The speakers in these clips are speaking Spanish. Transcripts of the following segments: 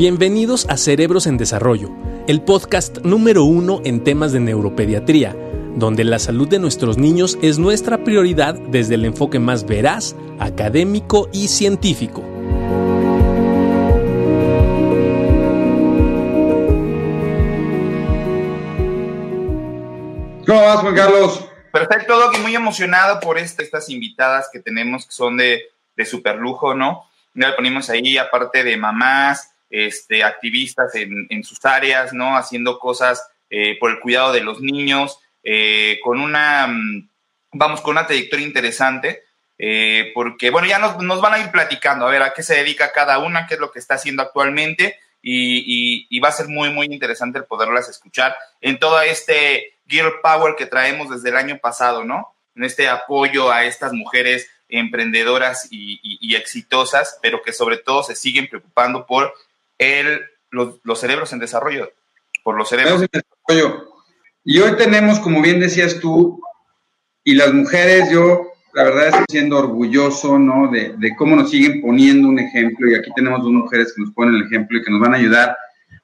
Bienvenidos a Cerebros en Desarrollo, el podcast número uno en temas de neuropediatría, donde la salud de nuestros niños es nuestra prioridad desde el enfoque más veraz, académico y científico. ¿Cómo vas, Juan Carlos? Perfecto, Doc, y muy emocionado por este, estas invitadas que tenemos que son de, de super lujo, ¿no? Ya le ponemos ahí, aparte de mamás, este, activistas en, sus áreas, ¿no? Haciendo cosas eh, por el cuidado de los niños, eh, con una, mm, vamos, con una trayectoria interesante, eh, porque, bueno, ya nos, van a ir platicando, a ver a qué se dedica cada una, qué es lo que está haciendo actualmente, y, va a ser muy, muy interesante el poderlas escuchar en todo este Girl Power que traemos desde el año pasado, ¿no? En este apoyo a estas mujeres emprendedoras y exitosas, pero que sobre todo se siguen preocupando por el, los, los, cerebros en desarrollo, por los cerebros. en desarrollo. Y hoy tenemos, como bien decías tú, y las mujeres, yo la verdad estoy siendo orgulloso, ¿no? De, de cómo nos siguen poniendo un ejemplo, y aquí tenemos dos mujeres que nos ponen el ejemplo y que nos van a ayudar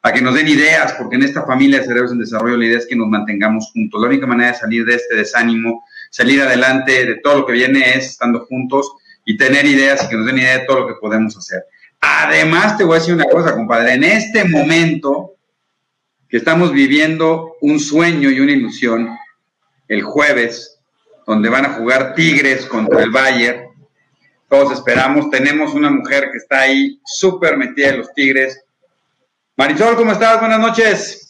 a que nos den ideas, porque en esta familia de cerebros en desarrollo la idea es que nos mantengamos juntos. La única manera de salir de este desánimo, salir adelante de todo lo que viene es estando juntos y tener ideas y que nos den idea de todo lo que podemos hacer. Además, te voy a decir una cosa, compadre, en este momento que estamos viviendo un sueño y una ilusión, el jueves, donde van a jugar Tigres contra el Bayern, todos esperamos, tenemos una mujer que está ahí súper metida en los Tigres, Marisol, ¿cómo estás? Buenas noches.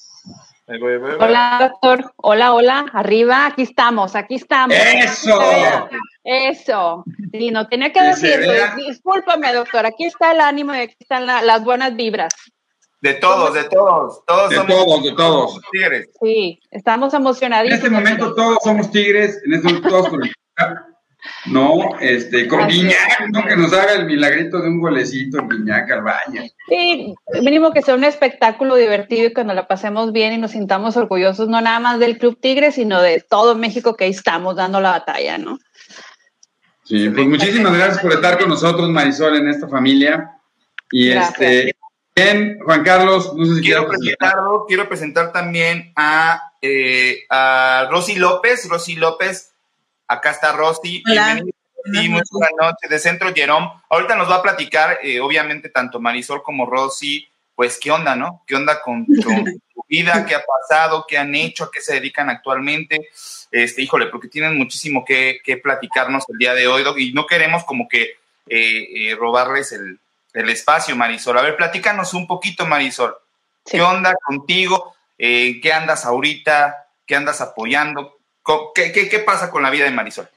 Hola, doctor. Hola, hola. Arriba, aquí estamos, aquí estamos. Eso. Eso. Y no tenía que decirlo. Discúlpame, doctor. Aquí está el ánimo y aquí están la, las buenas vibras. De todos, de todos. todos de todos, de todos. Tigres. Sí, estamos emocionadísimos. En este momento todos somos tigres. En este momento todos no, este, con Guiñac, ¿no? Que nos haga el milagrito de un golecito en Guiñac al Valle. Sí, mínimo que sea un espectáculo divertido y que nos la pasemos bien y nos sintamos orgullosos, no nada más del Club Tigre, sino de todo México que ahí estamos dando la batalla, ¿no? Sí, pues muchísimas gracias por estar con nosotros, Marisol, en esta familia. Y gracias. este, bien, Juan Carlos, no sé si quiero presentarlo, quiero presentar también a, eh, a Rosy López, Rosy López Acá está Rosy. Hola. Sí, muy buenas noches, de Centro Jerome. Ahorita nos va a platicar, eh, obviamente, tanto Marisol como Rosy, pues, ¿qué onda, no? ¿Qué onda con, con su vida? ¿Qué ha pasado? ¿Qué han hecho? ¿A qué se dedican actualmente? Este, híjole, porque tienen muchísimo que, que platicarnos el día de hoy, y no queremos como que eh, eh, robarles el, el, espacio, Marisol. A ver, platícanos un poquito, Marisol. Sí. ¿Qué onda contigo? Eh, ¿Qué andas ahorita? ¿Qué andas apoyando? ¿Qué, pasa con la vida de Marisol?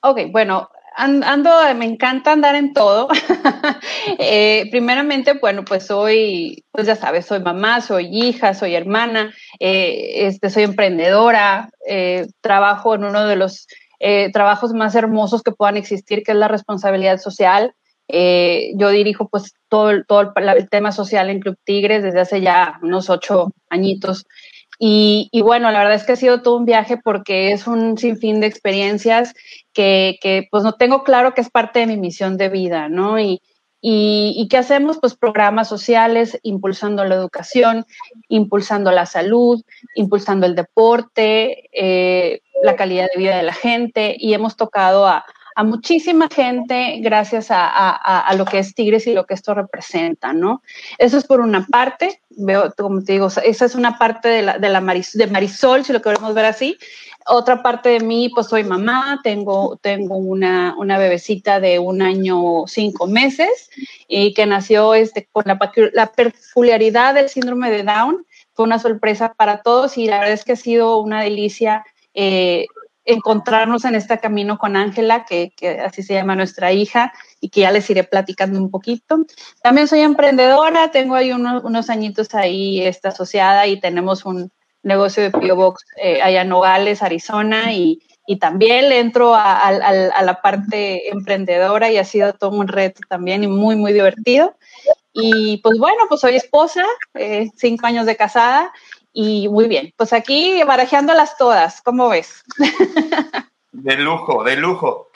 Ok, bueno, ando, me encanta andar en todo. eh, primeramente, bueno, pues soy, pues ya sabes, soy mamá, soy hija, soy hermana, eh, este, soy emprendedora, eh, trabajo en uno de los eh, trabajos más hermosos que puedan existir, que es la responsabilidad social. yo dirijo pues todo, todo el, el, tema social en Club Tigres desde hace ya unos ocho añitos. Y, bueno, la verdad es que ha sido todo un viaje porque es un sinfín de experiencias que, que pues no tengo claro que es parte de mi misión de vida, ¿no? Y, y, y, qué hacemos? Pues programas sociales, impulsando la educación, impulsando la salud, impulsando el deporte, eh, la calidad de vida de la gente y hemos tocado a, a muchísima gente gracias a, a, lo que es Tigres y lo que esto representa, ¿no? Eso es por una parte, veo, como te digo, esa es una parte de, la, de, la Maris, de Marisol, si lo queremos ver así. Otra parte de mí, pues soy mamá, tengo, tengo una, una bebecita de un año, cinco meses, y que nació este, con la, la peculiaridad del síndrome de Down. Fue una sorpresa para todos y la verdad es que ha sido una delicia eh, encontrarnos en este camino con Ángela, que, que, así se llama nuestra hija, y que ya les iré platicando un poquito. También soy emprendedora, tengo ahí unos, unos añitos ahí está asociada y tenemos un negocio de Pio Box eh, allá en Nogales, Arizona, y, y también le entro a, a, a, la parte emprendedora y ha sido todo un reto también y muy, muy divertido. Y pues bueno, pues soy esposa, eh, cinco años de casada y muy bien, pues aquí barajeándolas todas, ¿cómo ves? De lujo, de lujo.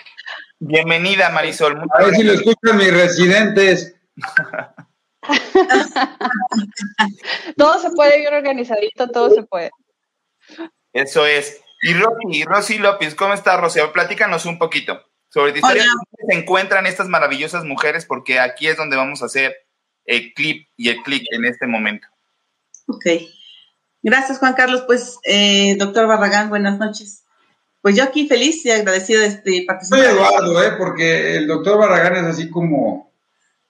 Bienvenida, Marisol. A ver si lo escuchan mis residentes. todo se puede ir organizadito, todo se puede. Eso es. Y Rosy, Rosy López, ¿cómo está Rosy? Platícanos un poquito sobre ti se encuentran estas maravillosas mujeres, porque aquí es donde vamos a hacer el clip y el clic en este momento. Ok. Gracias, Juan Carlos. Pues, eh, doctor Barragán, buenas noches. Pues yo aquí feliz y agradecido de este participar. Soy Eduardo, ¿eh? porque el doctor Barragán es así como...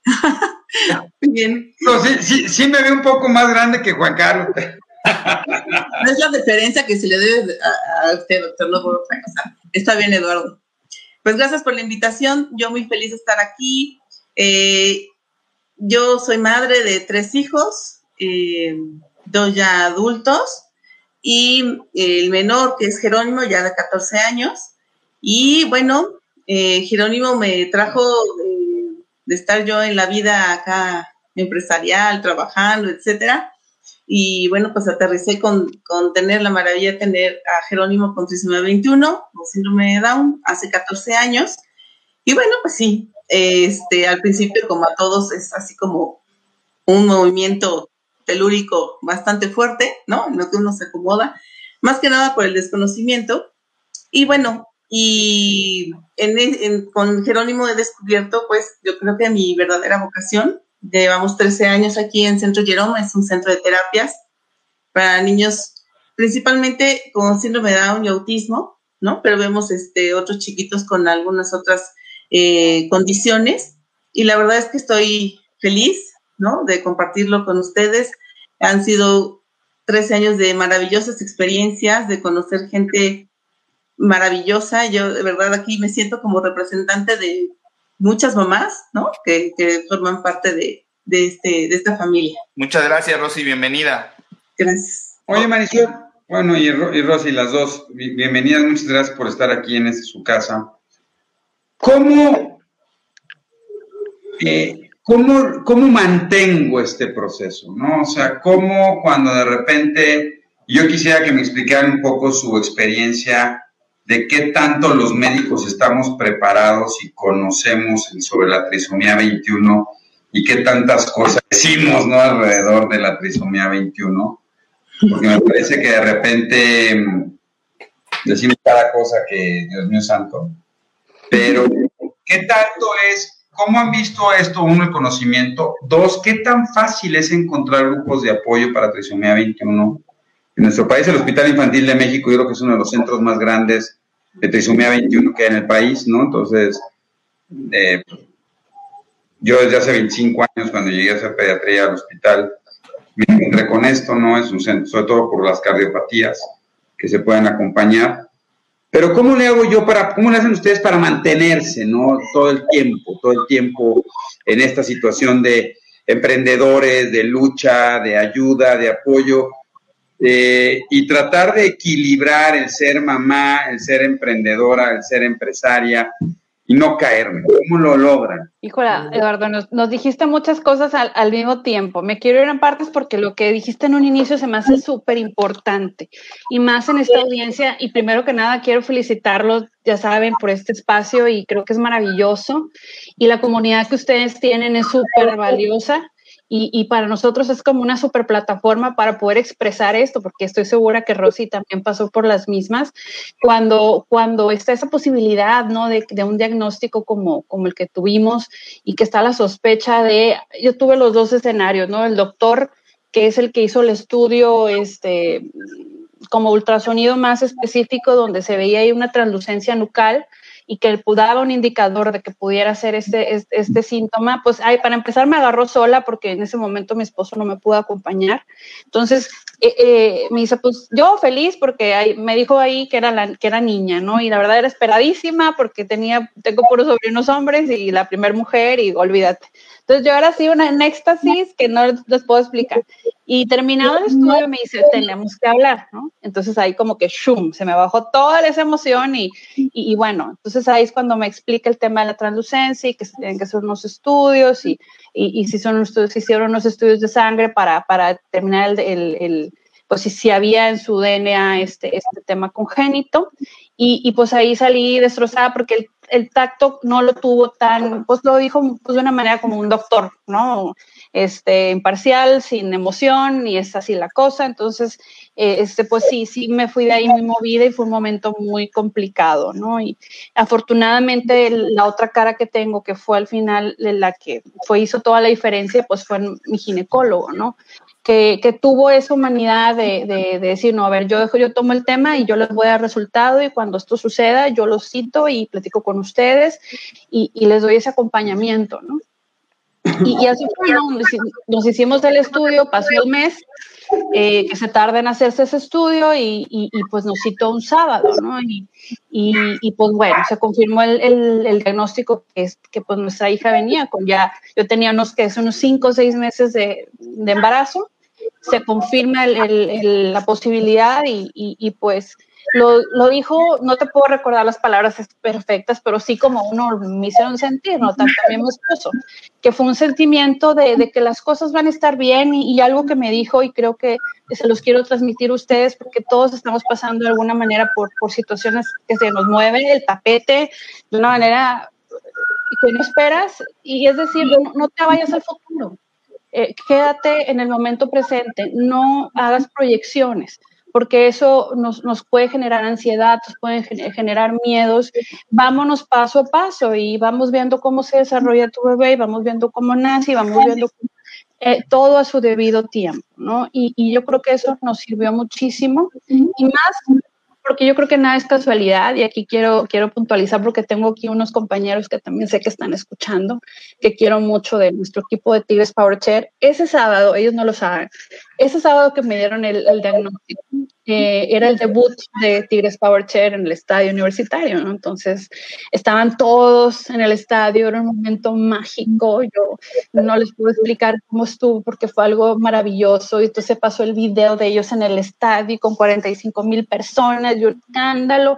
Bien. sí, sí, sí, me ve un poco más grande que Juan Carlos. No es la diferencia que se le debe a, usted, doctor, no por otra cosa. Está bien, Eduardo. Pues gracias por la invitación. Yo muy feliz de estar aquí. Eh, yo soy madre de tres hijos, eh, ya adultos, y el menor, que es Jerónimo, ya de 14 años. Y bueno, eh, Jerónimo me trajo de estar yo en la vida acá empresarial, trabajando, etcétera, y bueno, pues aterricé con, con tener la maravilla de tener a Jerónimo con trisomía 21, con síndrome de Down, hace 14 años. Y bueno, pues sí, este, al principio, como a todos, es así como un movimiento telúrico bastante fuerte, ¿no? En lo que uno se acomoda, más que nada por el desconocimiento. Y bueno, y en, con Jerónimo he descubierto, pues, yo creo que mi verdadera vocación, Llevamos 13 años aquí en Centro Jerome, es un centro de terapias para niños principalmente con síndrome de Down y autismo, ¿no? Pero vemos este, otros chiquitos con algunas otras eh, condiciones y la verdad es que estoy feliz, ¿no? De compartirlo con ustedes. Han sido 13 años de maravillosas experiencias, de conocer gente maravillosa. Yo de verdad aquí me siento como representante de muchas mamás, ¿no? Que, forman parte de, este, de esta familia. Muchas gracias, Rosy, bienvenida. Gracias. Oye, Marisol, bueno, y, y Rosy, las dos, bienvenidas, muchas gracias por estar aquí en su casa. ¿Cómo, eh, cómo, ¿Cómo mantengo este proceso? ¿no? O sea, ¿cómo cuando de repente, yo quisiera que me explicaran un poco su experiencia de qué tanto los médicos estamos preparados y conocemos sobre la trisomía 21 y qué tantas cosas decimos ¿no? alrededor de la trisomía 21, porque me parece que de repente mm, decimos cada cosa que, Dios mío santo, pero ¿qué tanto es, cómo han visto esto, uno, el conocimiento, dos, qué tan fácil es encontrar grupos de apoyo para trisomía 21 en nuestro país, el Hospital Infantil de México, yo creo que es uno de los centros más grandes de trisomía 21 que hay en el país, ¿no? Entonces, eh, yo desde hace 25 años, cuando llegué a hacer pediatría al hospital, me encontré con esto, ¿no? Es un centro, sobre todo por las cardiopatías que se pueden acompañar. Pero ¿cómo le hago yo para, cómo le hacen ustedes para mantenerse, ¿no? Todo el tiempo, todo el tiempo en esta situación de emprendedores, de lucha, de ayuda, de apoyo. Eh, y tratar de equilibrar el ser mamá, el ser emprendedora, el ser empresaria y no caerme. ¿Cómo lo logran? Híjola, Eduardo, nos, dijiste muchas cosas al, mismo tiempo. Me quiero ir en partes porque lo que dijiste en un inicio se me hace súper importante y más en esta audiencia. Y primero que nada, quiero felicitarlos, ya saben, por este espacio y creo que es maravilloso. Y la comunidad que ustedes tienen es súper valiosa y, para nosotros es como una super plataforma para poder expresar esto, porque estoy segura que Rosy también pasó por las mismas. Cuando, cuando está esa posibilidad ¿no? de, de un diagnóstico como, como el que tuvimos y que está la sospecha de, yo tuve los dos escenarios, ¿no? El doctor, que es el que hizo el estudio, este como ultrasonido más específico donde se veía ahí una translucencia nucal, y que daba un indicador de que pudiera ser este, este, este, síntoma, pues ay, para empezar me agarró sola porque en ese momento mi esposo no me pudo acompañar. Entonces eh, eh, me dice, pues yo feliz porque me dijo ahí que era, la, que era niña, ¿no? Y la verdad era esperadísima porque tenía, tengo puros sobrinos hombres y la primera mujer y olvídate. Entonces yo ahora sí una en éxtasis que no les puedo explicar. Y terminado el estudio me dice, tenemos que hablar, ¿no? Entonces ahí como que, shum, se me bajó toda esa emoción y, y, bueno, entonces ahí es cuando me explica el tema de la translucencia y que se tienen que hacer unos estudios y, y, si son estudios, si hicieron unos estudios de sangre para, para terminar el, el, el pues si, si, había en su DNA este, este tema congénito. y, pues ahí salí destrozada porque el, el, tacto no lo tuvo tan, pues lo dijo pues de una manera como un doctor, ¿no? Este, imparcial, sin emoción, y es así la cosa. Entonces, eh, este, pues sí, sí me fui de ahí muy movida y fue un momento muy complicado, ¿no? Y afortunadamente la otra cara que tengo, que fue al final la que fue, hizo toda la diferencia, pues fue mi ginecólogo, ¿no? Que, tuvo esa humanidad de, decir, no, a ver, yo, yo tomo el tema y yo les voy a dar resultado y cuando esto suceda yo los cito y platico con ustedes y, les doy ese acompañamiento, ¿no? Y, así fue, ¿no? nos, hicimos el estudio, pasó el mes, eh, que se tarda en hacerse ese estudio y, pues nos citó un sábado, ¿no? Y, pues bueno, se confirmó el, diagnóstico que, es, que pues nuestra hija venía con ya, yo tenía unos, que unos cinco o seis meses de, de embarazo se confirma la posibilidad y, pues lo, dijo, no te puedo recordar las palabras perfectas, pero sí como uno me hicieron sentir, ¿no? También mi esposo, que fue un sentimiento de, que las cosas van a estar bien y, algo que me dijo y creo que se los quiero transmitir a ustedes porque todos estamos pasando de alguna manera por, situaciones que se nos mueve el tapete de una manera que no esperas y es decir, no te vayas al futuro eh, quédate en el momento presente, no hagas proyecciones, porque eso nos, puede generar ansiedad, nos puede generar miedos. Vámonos paso a paso y vamos viendo cómo se desarrolla tu bebé, y vamos viendo cómo nace, y vamos viendo eh, todo a su debido tiempo, ¿no? Y, y, yo creo que eso nos sirvió muchísimo y más porque yo creo que nada es casualidad y aquí quiero, quiero puntualizar porque tengo aquí unos compañeros que también sé que están escuchando, que quiero mucho de nuestro equipo de Tigres Power Chair. Ese sábado, ellos no lo saben, ese sábado que me dieron el, diagnóstico, eh, era el debut de Tigres Power Chair en el estadio universitario. Entonces, estaban todos en el estadio, era un momento mágico, yo no les puedo explicar cómo estuvo porque fue algo maravilloso, y entonces pasó el video de ellos en el estadio con 45 mil personas, y un escándalo,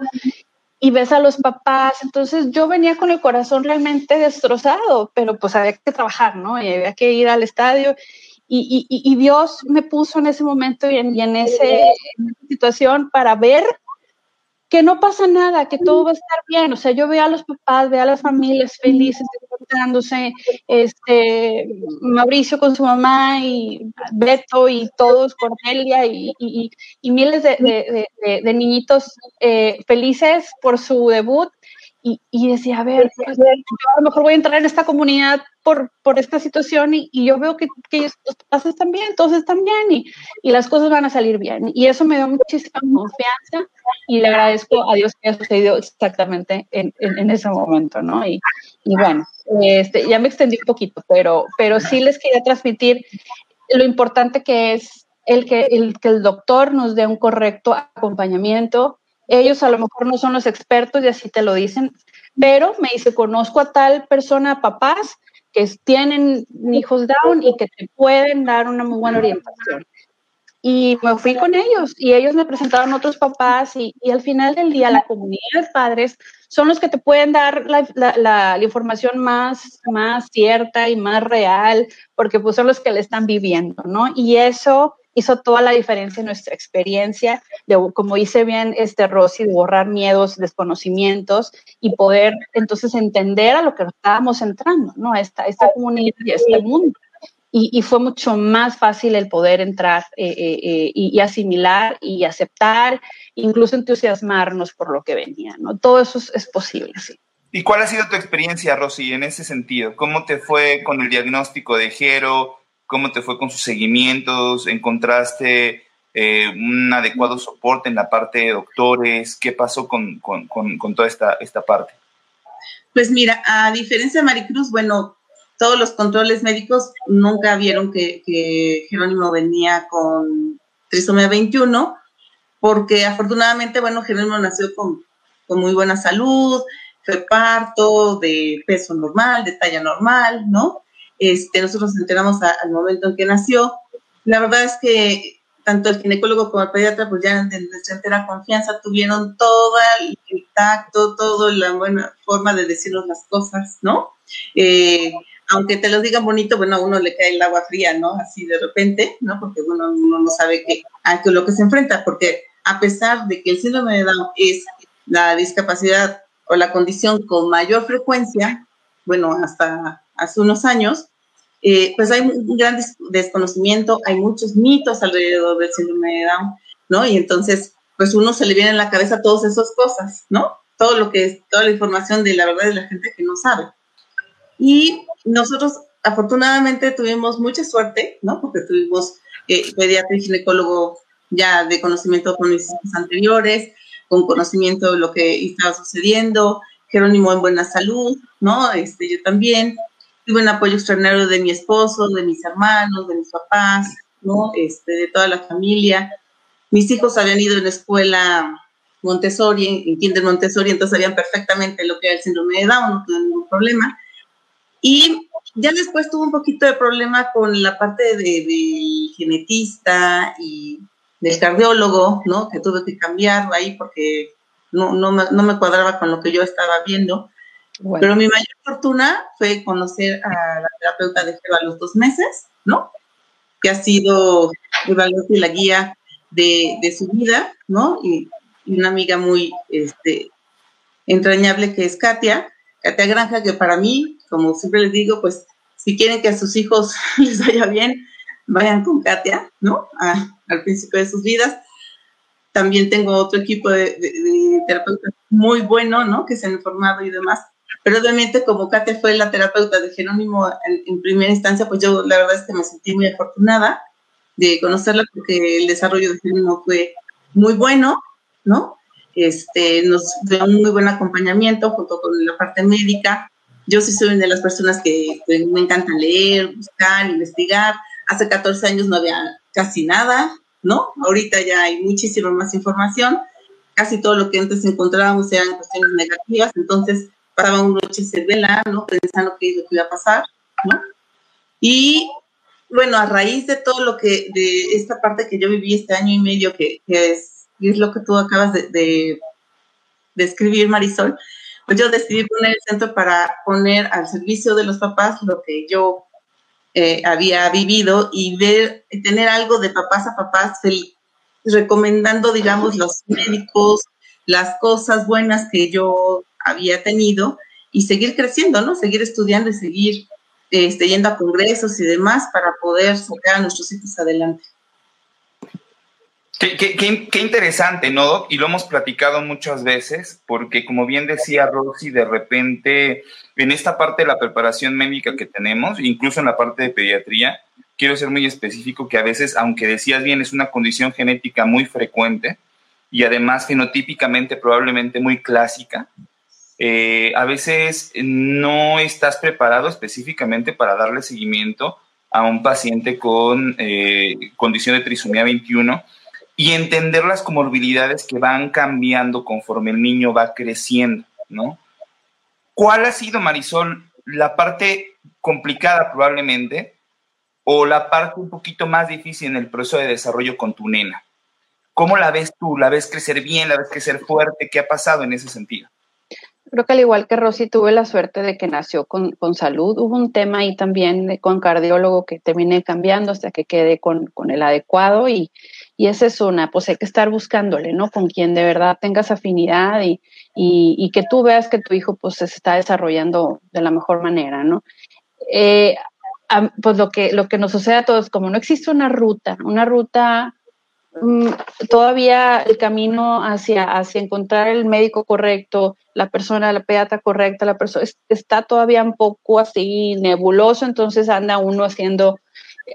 y ves a los papás, entonces yo venía con el corazón realmente destrozado, pero pues había que trabajar, ¿no? Y había que ir al estadio y, y, y, Dios me puso en ese momento y en, en, ese, esa situación para ver que no pasa nada, que todo va a estar bien. O sea, yo veo a los papás, veo a las familias felices, encontrándose, este, Mauricio con su mamá y Beto y todos, Cornelia y, y, y miles de, de niñitos eh, felices por su debut y, y, decía, a ver, pues, yo a lo mejor voy a entrar en esta comunidad por, por esta situación y, y, yo veo que, que ellos, los están bien, todos están bien y, y, las cosas van a salir bien. Y eso me dio muchísima confianza y le agradezco a Dios que haya sucedido exactamente en, en, ese momento, ¿no? Y, y bueno, este, ya me extendí un poquito, pero, pero sí les quería transmitir lo importante que es el que el, que el doctor nos dé un correcto acompañamiento, ellos a lo mejor no son los expertos y así te lo dicen, pero me dice, conozco a tal persona, papás, que tienen hijos down y que te pueden dar una muy buena orientación. Y me fui con ellos y ellos me presentaron otros papás y, y al final del día la comunidad de padres son los que te pueden dar la, la, la, información más, más cierta y más real porque pues son los que le están viviendo, ¿no? Y eso hizo toda la diferencia en nuestra experiencia, de, como dice bien este Rosy, de borrar miedos, desconocimientos y poder entonces entender a lo que estábamos entrando, ¿no? A esta, esta comunidad y a este mundo. Y, y, fue mucho más fácil el poder entrar eh, eh, eh, y, y, asimilar y aceptar, incluso entusiasmarnos por lo que venía, ¿no? Todo eso es, es posible, sí. ¿Y cuál ha sido tu experiencia, Rosy, en ese sentido? ¿Cómo te fue con el diagnóstico de Jero? Cómo te fue con sus seguimientos, encontraste eh, un adecuado soporte en la parte de doctores, qué pasó con, con, con, toda esta, esta parte. Pues mira, a diferencia de Maricruz, bueno, todos los controles médicos nunca vieron que, que Jerónimo venía con trisomía 21, porque afortunadamente, bueno, Jerónimo nació con, con muy buena salud, fue parto de peso normal, de talla normal, ¿no? Este, nosotros nos enteramos a, al momento en que nació. La verdad es que tanto el ginecólogo como el pediatra, pues ya de nuestra entera confianza tuvieron todo el, tacto, toda la buena forma de decirnos las cosas, ¿no? Eh, aunque te lo digan bonito, bueno, a uno le cae el agua fría, ¿no? Así de repente, ¿no? Porque bueno, uno no sabe qué, a qué lo que se enfrenta, porque a pesar de que el síndrome de Down es la discapacidad o la condición con mayor frecuencia, bueno, hasta hace unos años, eh, pues hay un gran desconocimiento, hay muchos mitos alrededor del síndrome de Down, ¿no? Y entonces, pues uno se le viene en la cabeza todas esas cosas, ¿no? Todo lo que es, toda la información de la verdad de la gente que no sabe. Y nosotros, afortunadamente, tuvimos mucha suerte, ¿no? Porque tuvimos eh, pediatra y ginecólogo ya de conocimiento con mis anteriores, con conocimiento de lo que estaba sucediendo, Jerónimo en buena salud, ¿no? Este, yo también, tuve un apoyo extraordinario de mi esposo, de mis hermanos, de mis papás, ¿no? Este, de toda la familia. Mis hijos habían ido en la escuela Montessori, en Kinder Montessori, entonces sabían perfectamente lo que era el síndrome de Down, no tuve ningún problema. Y ya después tuve un poquito de problema con la parte del de genetista y del cardiólogo, ¿no? Que tuve que cambiar ahí porque no, no, me, no me cuadraba con lo que yo estaba viendo. Pero mi mayor fortuna fue conocer a la terapeuta de Jeva a los dos meses, ¿no? Que ha sido la guía de, de, su vida, ¿no? Y, una amiga muy este, entrañable que es Katia, Katia Granja, que para mí, como siempre les digo, pues si quieren que a sus hijos les vaya bien, vayan con Katia, ¿no? al principio de sus vidas. También tengo otro equipo de, de terapeutas muy bueno, ¿no? Que se han formado y demás. Pero obviamente como Katia fue la terapeuta de Jerónimo en, primera instancia, pues yo la verdad es que me sentí muy afortunada de conocerla porque el desarrollo de Jerónimo fue muy bueno, ¿no? Este, nos dio un muy buen acompañamiento junto con la parte médica. Yo sí soy una de las personas que me encanta leer, buscar, investigar. Hace 14 años no había casi nada, ¿no? Ahorita ya hay muchísima más información. Casi todo lo que antes encontrábamos eran cuestiones negativas, entonces pasaba una noche se vela, ¿no? Pensando qué es lo que iba a pasar, ¿no? Y bueno, a raíz de todo lo que, de esta parte que yo viví este año y medio, que, es, es, lo que tú acabas de, de, escribir, Marisol, pues yo decidí poner el centro para poner al servicio de los papás lo que yo eh, había vivido y ver, tener algo de papás a papás, recomendando, digamos, los médicos, las cosas buenas que yo había tenido y seguir creciendo, ¿no? Seguir estudiando y seguir este, yendo a congresos y demás para poder sacar a nuestros hijos adelante. Qué, interesante, ¿no? Y lo hemos platicado muchas veces, porque como bien decía Rosy, de repente en esta parte de la preparación médica que tenemos, incluso en la parte de pediatría, quiero ser muy específico que a veces, aunque decías bien, es una condición genética muy frecuente y además fenotípicamente probablemente muy clásica, eh, a veces no estás preparado específicamente para darle seguimiento a un paciente con eh, condición de trisomía 21 y entender las comorbilidades que van cambiando conforme el niño va creciendo, ¿no? ¿Cuál ha sido, Marisol, la parte complicada probablemente o la parte un poquito más difícil en el proceso de desarrollo con tu nena? ¿Cómo la ves tú? ¿La ves crecer bien? ¿La ves crecer fuerte? ¿Qué ha pasado en ese sentido? Creo que al igual que Rosy, tuve la suerte de que nació con, salud. Hubo un tema ahí también con cardiólogo que terminé cambiando hasta que quedé con, el adecuado y, y esa es una, pues hay que estar buscándole, ¿no? Con quien de verdad tengas afinidad y, y, que tú veas que tu hijo pues se está desarrollando de la mejor manera, ¿no? Eh, pues lo que, lo que nos sucede a todos, como no existe una ruta, una ruta todavía el camino hacia, hacia encontrar el médico correcto, la persona, la pediatra correcta, la persona está todavía un poco así nebuloso, entonces anda uno haciendo,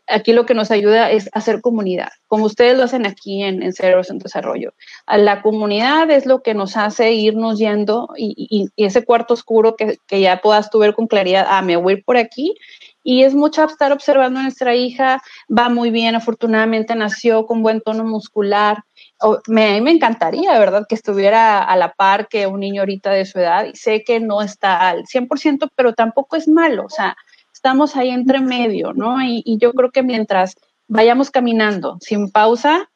aquí lo que nos ayuda es hacer comunidad, como ustedes lo hacen aquí en, en Cerebros en Desarrollo. La comunidad es lo que nos hace irnos yendo y, ese cuarto oscuro que, que, ya puedas tú ver con claridad, ah, me voy por aquí y es mucho estar observando a nuestra hija, va muy bien, afortunadamente nació con buen tono muscular. me, me encantaría, ¿verdad?, que estuviera a la par que un niño ahorita de su edad y sé que no está al 100%, pero tampoco es malo, o sea, estamos ahí entre medio, ¿no? Y, y yo creo que mientras vayamos caminando sin pausa,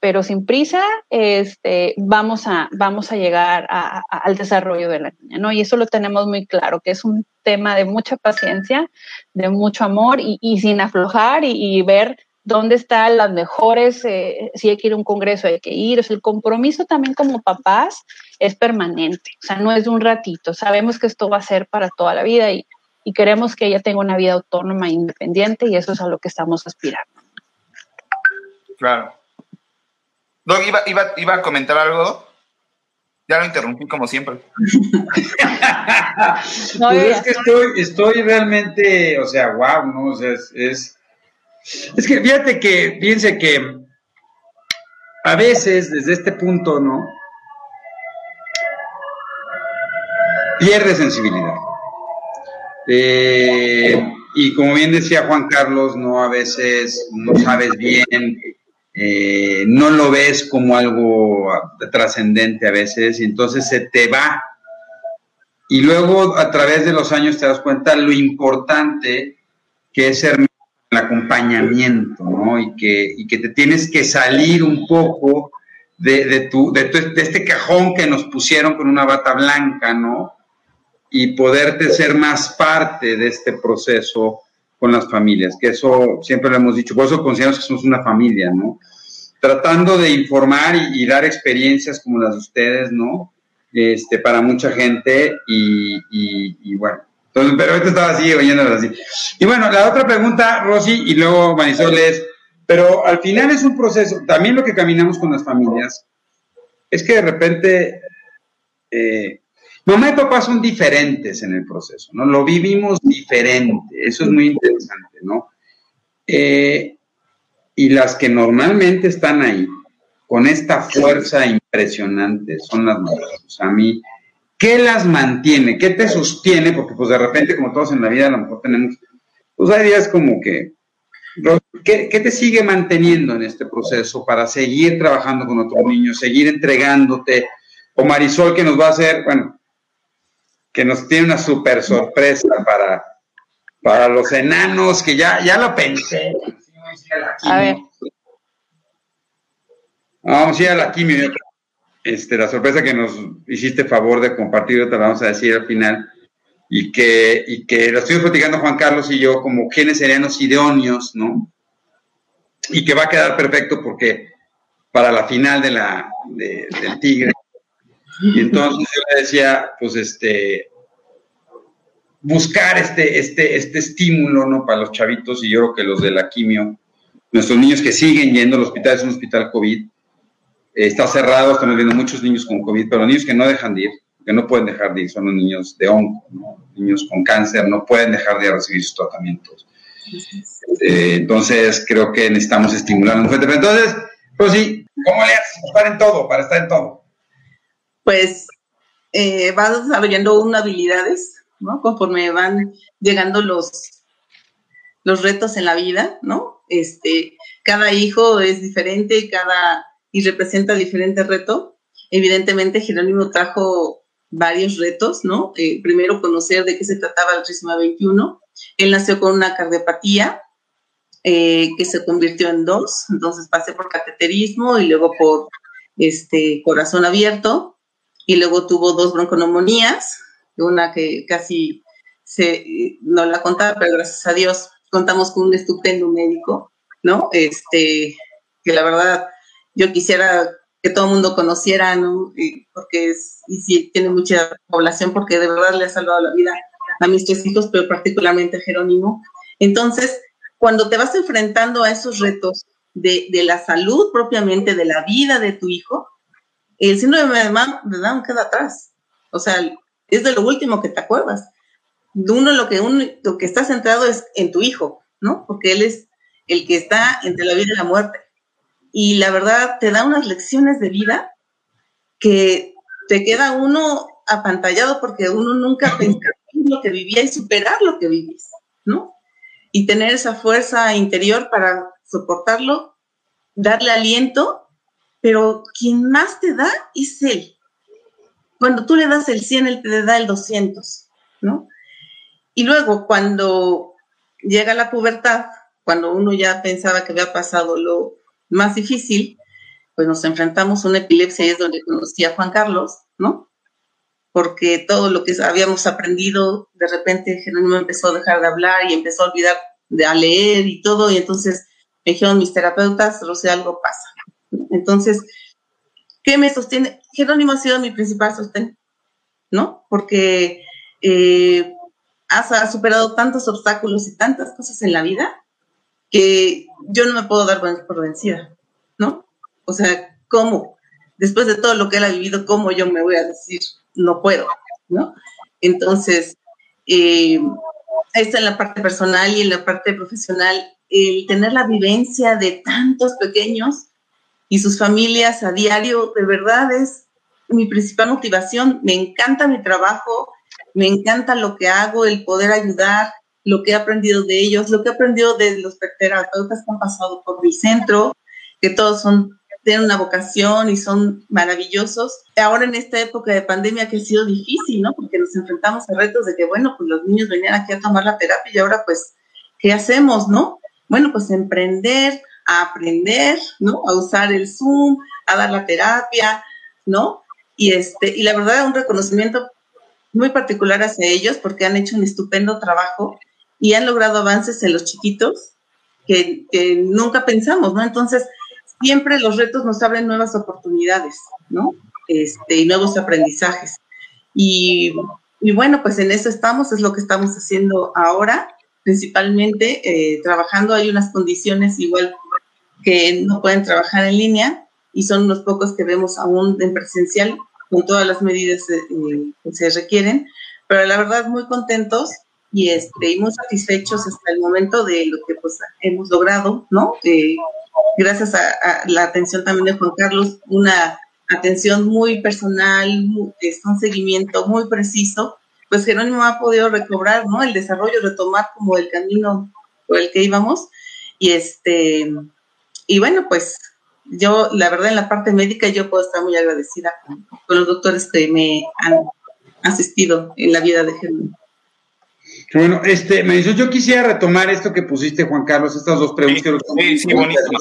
pero sin prisa, este, vamos, a, vamos a llegar al desarrollo de la niña, ¿no? Y eso lo tenemos muy claro, que es un tema de mucha paciencia, de mucho amor y, sin aflojar y, ver dónde están las mejores, eh, si hay que ir a un congreso hay que ir, o el compromiso también como papás es permanente, o sea, no es de un ratito, sabemos que esto va a ser para toda la vida y, y queremos que ella tenga una vida autónoma e independiente y eso es a lo que estamos aspirando. Claro. Doc, iba, iba, iba a comentar algo. Ya lo interrumpí como siempre. no, pues es que estoy, estoy realmente, o sea, wow, ¿no? O sea, es, es, es que fíjate que, piense que a veces desde este punto, ¿no? Pierde sensibilidad. Eh, y como bien decía Juan Carlos, no a veces no sabes bien, eh, no lo ves como algo trascendente a veces, y entonces se te va. Y luego a través de los años te das cuenta lo importante que es ser el acompañamiento, ¿no? Y que, y que te tienes que salir un poco de, de, tu, de este cajón que nos pusieron con una bata blanca, ¿no? y poderte ser más parte de este proceso con las familias, que eso siempre lo hemos dicho, por eso consideramos que somos una familia, ¿no? Tratando de informar y, dar experiencias como las de ustedes, ¿no? Este, para mucha gente y, y, bueno, entonces, pero esto estaba así, oyéndolo así. Y bueno, la otra pregunta, Rosy, y luego Marisol es, pero al final es un proceso, también lo que caminamos con las familias, es que de repente eh, Mamá y papá son diferentes en el proceso, ¿no? Lo vivimos diferente, eso es muy interesante, ¿no? Eh, y las que normalmente están ahí, con esta fuerza impresionante, son las mamás. O sea, a mí, ¿qué las mantiene? ¿Qué te sostiene? Porque pues de repente, como todos en la vida, a lo mejor tenemos, pues hay días como que, ¿qué, ¿qué te sigue manteniendo en este proceso para seguir trabajando con otros niños, seguir entregándote? O Marisol que nos va a hacer, bueno, que nos tiene una super sorpresa para, para los enanos, que ya, ya lo pensé. A ver. Vamos a ir a la quimio. Este, la sorpresa que nos hiciste favor de compartir, te la vamos a decir al final, y que, y que lo estuvimos platicando Juan Carlos y yo como quiénes serían los idóneos, ¿no? Y que va a quedar perfecto porque para la final de la, del Tigre y entonces yo le decía, pues este, buscar este, este, este estímulo, ¿no? Para los chavitos y yo creo que los de la quimio, nuestros niños que siguen yendo al hospital, es un hospital COVID, está cerrado, estamos viendo muchos niños con COVID, pero niños que no dejan de ir, que no pueden dejar de ir, son los niños de onco, niños con cáncer, no pueden dejar de recibir sus tratamientos. Eh, entonces, creo que necesitamos estimular Entonces, pues sí, ¿cómo le haces estar en todo, para estar en todo? Pues eh, desarrollando una habilidades, ¿no? Conforme van llegando los, los retos en la vida, ¿no? Este, cada hijo es diferente, cada, y representa diferente reto. Evidentemente, Jerónimo trajo varios retos, ¿no? Eh, primero, conocer de qué se trataba el trisma 21. Él nació con una cardiopatía eh, que se convirtió en dos, entonces pasé por cateterismo y luego por este corazón abierto y luego tuvo dos bronconomonías, una que casi no la contaba, pero gracias a Dios contamos con un estupendo médico, ¿no? Este, que la verdad yo quisiera que todo el mundo conociera, ¿no? porque es, y tiene mucha población, porque de verdad le ha salvado la vida a mis tres hijos, pero particularmente a Jerónimo. Entonces, cuando te vas enfrentando a esos retos de, de la salud propiamente, de la vida de tu hijo, el síndrome de Down queda atrás. O sea, es de lo último que te acuerdas. Uno lo que, uno, lo que está centrado es en tu hijo, ¿no? Porque él es el que está entre la vida y la muerte. Y la verdad te da unas lecciones de vida que te queda uno apantallado porque uno nunca pensó lo que vivía y superar lo que vivís, ¿no? Y tener esa fuerza interior para soportarlo, darle aliento pero quien más te da es él. Cuando tú le das el 100, él te da el 200, ¿no? Y luego cuando llega la pubertad, cuando uno ya pensaba que había pasado lo más difícil, pues nos enfrentamos a una epilepsia es donde conocí a Juan Carlos, ¿no? Porque todo lo que habíamos aprendido, de repente Jerónimo empezó a dejar de hablar y empezó a olvidar de a leer y todo, y entonces Me dijeron mis terapeutas, Rosé, algo pasa. Entonces, ¿qué me sostiene? Jerónimo ha sido mi principal sostén, ¿no? Porque eh, ha superado tantos obstáculos y tantas cosas en la vida que yo no me puedo dar por vencida, ¿no? O sea, ¿cómo? Después de todo lo que él ha vivido, ¿cómo yo me voy a decir no puedo, ¿no? Entonces, eh, está en la parte personal y en la parte profesional, el tener la vivencia de tantos pequeños y sus familias a diario, de verdad es mi principal motivación. Me encanta mi trabajo, me encanta lo que hago, el poder ayudar, lo que he aprendido de ellos, lo que he aprendido de los terapeutas que han pasado por mi centro, que todos son tienen una vocación y son maravillosos. Ahora en esta época de pandemia que ha sido difícil, ¿no? Porque nos enfrentamos a retos de que, bueno, pues los niños venían aquí a tomar la terapia y ahora pues, ¿qué hacemos, no? Bueno, pues emprender, a aprender, ¿no? A usar el Zoom, a dar la terapia, ¿no? Y, este, y la verdad, un reconocimiento muy particular hacia ellos porque han hecho un estupendo trabajo y han logrado avances en los chiquitos que, nunca pensamos, ¿no? Entonces, siempre los retos nos abren nuevas oportunidades, ¿no? Este, y nuevos aprendizajes. Y, y, bueno, pues en eso estamos, es lo que estamos haciendo ahora, principalmente eh, trabajando. Hay unas condiciones igual que no pueden trabajar en línea y son los pocos que vemos aún en presencial con todas las medidas eh, que se requieren, pero la verdad muy contentos y, este, muy satisfechos hasta el momento de lo que pues hemos logrado, ¿no? Eh, gracias a, la atención también de Juan Carlos, una atención muy personal, este, un seguimiento muy preciso, pues Jerónimo ha podido recobrar, ¿no? El desarrollo, retomar como el camino por el que íbamos y este y bueno, pues yo, la verdad, en la parte médica, yo puedo estar muy agradecida con, los doctores que me han asistido en la vida de Germán. Bueno, este, me dice, yo quisiera retomar esto que pusiste, Juan Carlos, estas dos preguntas. Sí, sí, buenísimo,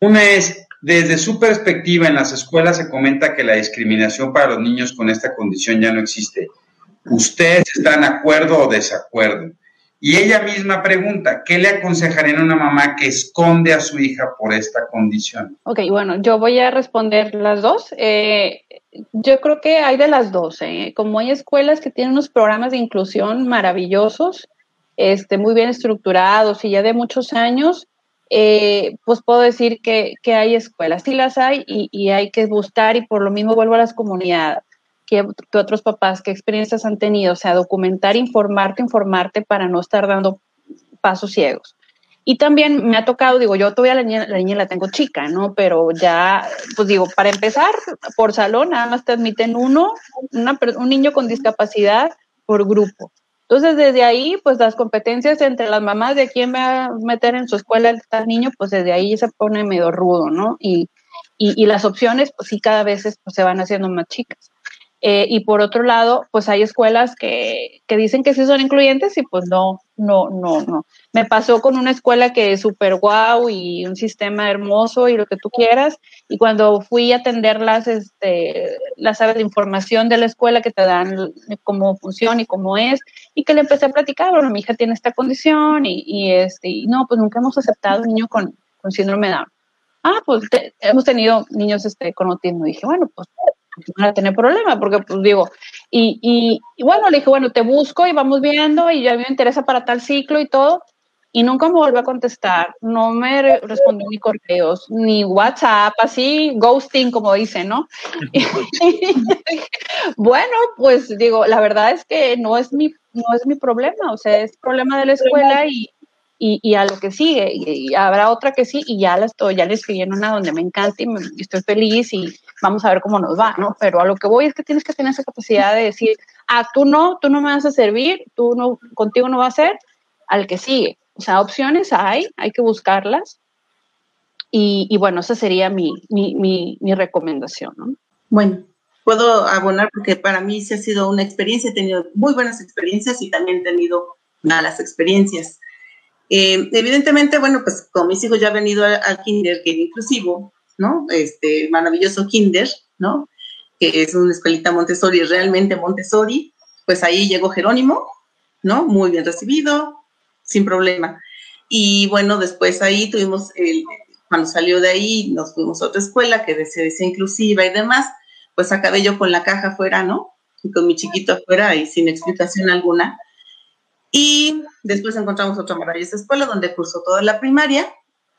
Una es, desde su perspectiva, en las escuelas se comenta que la discriminación para los niños con esta condición ya no existe. ¿Ustedes están de acuerdo o desacuerdo? Y ella misma pregunta, ¿qué le aconsejarían a una mamá que esconde a su hija por esta condición? Ok, bueno, yo voy a responder las dos. Eh, yo creo que hay de las dos. ¿eh? Como hay escuelas que tienen unos programas de inclusión maravillosos, este, muy bien estructurados y ya de muchos años, eh, pues puedo decir que, hay escuelas, sí las hay y, y hay que buscar y por lo mismo vuelvo a las comunidades que, otros papás, qué experiencias han tenido, o sea, documentar, informarte, informarte para no estar dando pasos ciegos. Y también me ha tocado, digo, yo todavía la niña, la niña la tengo chica, ¿no? Pero ya, pues digo, para empezar, por salón nada más te admiten uno, un niño con discapacidad por grupo. Entonces, desde ahí, pues las competencias entre las mamás de quién va a meter en su escuela el niño, pues desde ahí se pone medio rudo, ¿no? Y, y, las opciones, pues sí, cada vez pues, se van haciendo más chicas. Eh, y por otro lado, pues hay escuelas que, que, dicen que sí son incluyentes y pues no, no, no, no. Me pasó con una escuela que es súper guau y un sistema hermoso y lo que tú quieras. Y cuando fui a atenderlas, este, las áreas de información de la escuela que te dan cómo funciona y cómo es, y que le empecé a platicar, bueno, mi hija tiene esta condición y, y este, y no, pues nunca hemos aceptado un niño con, con síndrome de Down. Ah, pues hemos tenido niños este, con autismo. Y dije, bueno, pues van a tener problema, porque pues digo, y, y, bueno, le dije, bueno, te busco y vamos viendo y ya me interesa para tal ciclo y todo, y nunca me volvió a contestar, no me respondió ni correos, ni WhatsApp, así, ghosting, como dicen, ¿no? bueno, pues digo, la verdad es que no es mi, no es mi problema, o sea, es problema de la escuela y, y, a lo que sigue, y, habrá otra que sí, y ya la estoy, ya le escribí en una donde me encanta y, estoy feliz y vamos a ver cómo nos va, ¿no? Pero a lo que voy es que tienes que tener esa capacidad de decir, ah, tú no, tú no me vas a servir, tú no, contigo no va a ser, al que sigue. O sea, opciones hay, hay que buscarlas. Y, y bueno, esa sería mi, mi, mi, mi recomendación, ¿no? Bueno, puedo abonar porque para mí sí ha sido una experiencia, he tenido muy buenas experiencias y también he tenido malas experiencias. Eh, evidentemente, bueno, pues con mis hijos ya han venido al, kinder, que es inclusivo, ¿no? Este maravilloso kinder, ¿no? Que es una escuelita Montessori, realmente Montessori. Pues ahí llegó Jerónimo, ¿no? Muy bien recibido, sin problema. Y bueno, después ahí tuvimos, cuando salió de ahí, nos fuimos a otra escuela que decía inclusiva y demás, pues acabé yo con la caja afuera, ¿no? Y con mi chiquito afuera y sin explicación alguna. Y después encontramos otra maravillosa escuela donde cursó toda la primaria,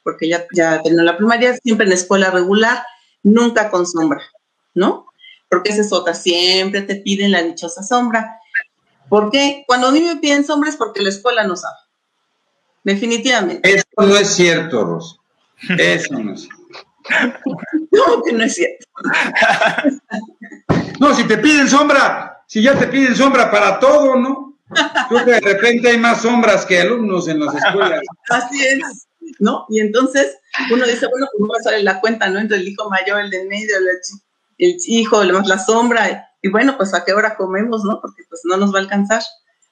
porque ya, ya terminó la primaria, siempre en la escuela regular, nunca con sombra, ¿no? Porque esa es otra, siempre te piden la dichosa sombra. Porque cuando a mí me piden sombra es porque la escuela no sabe. Definitivamente. Eso no es cierto, Rosa. Eso no es cierto. No, que no es cierto. No, si te piden sombra, si ya te piden sombra para todo, ¿no? Que de repente hay más sombras que alumnos en las escuelas. Así es, ¿no? Y entonces uno dice, bueno, pues va a salir la cuenta, ¿no? Entre el hijo mayor, el de medio, el, el hijo, la sombra, y bueno, pues a qué hora comemos, ¿no? Porque pues no nos va a alcanzar.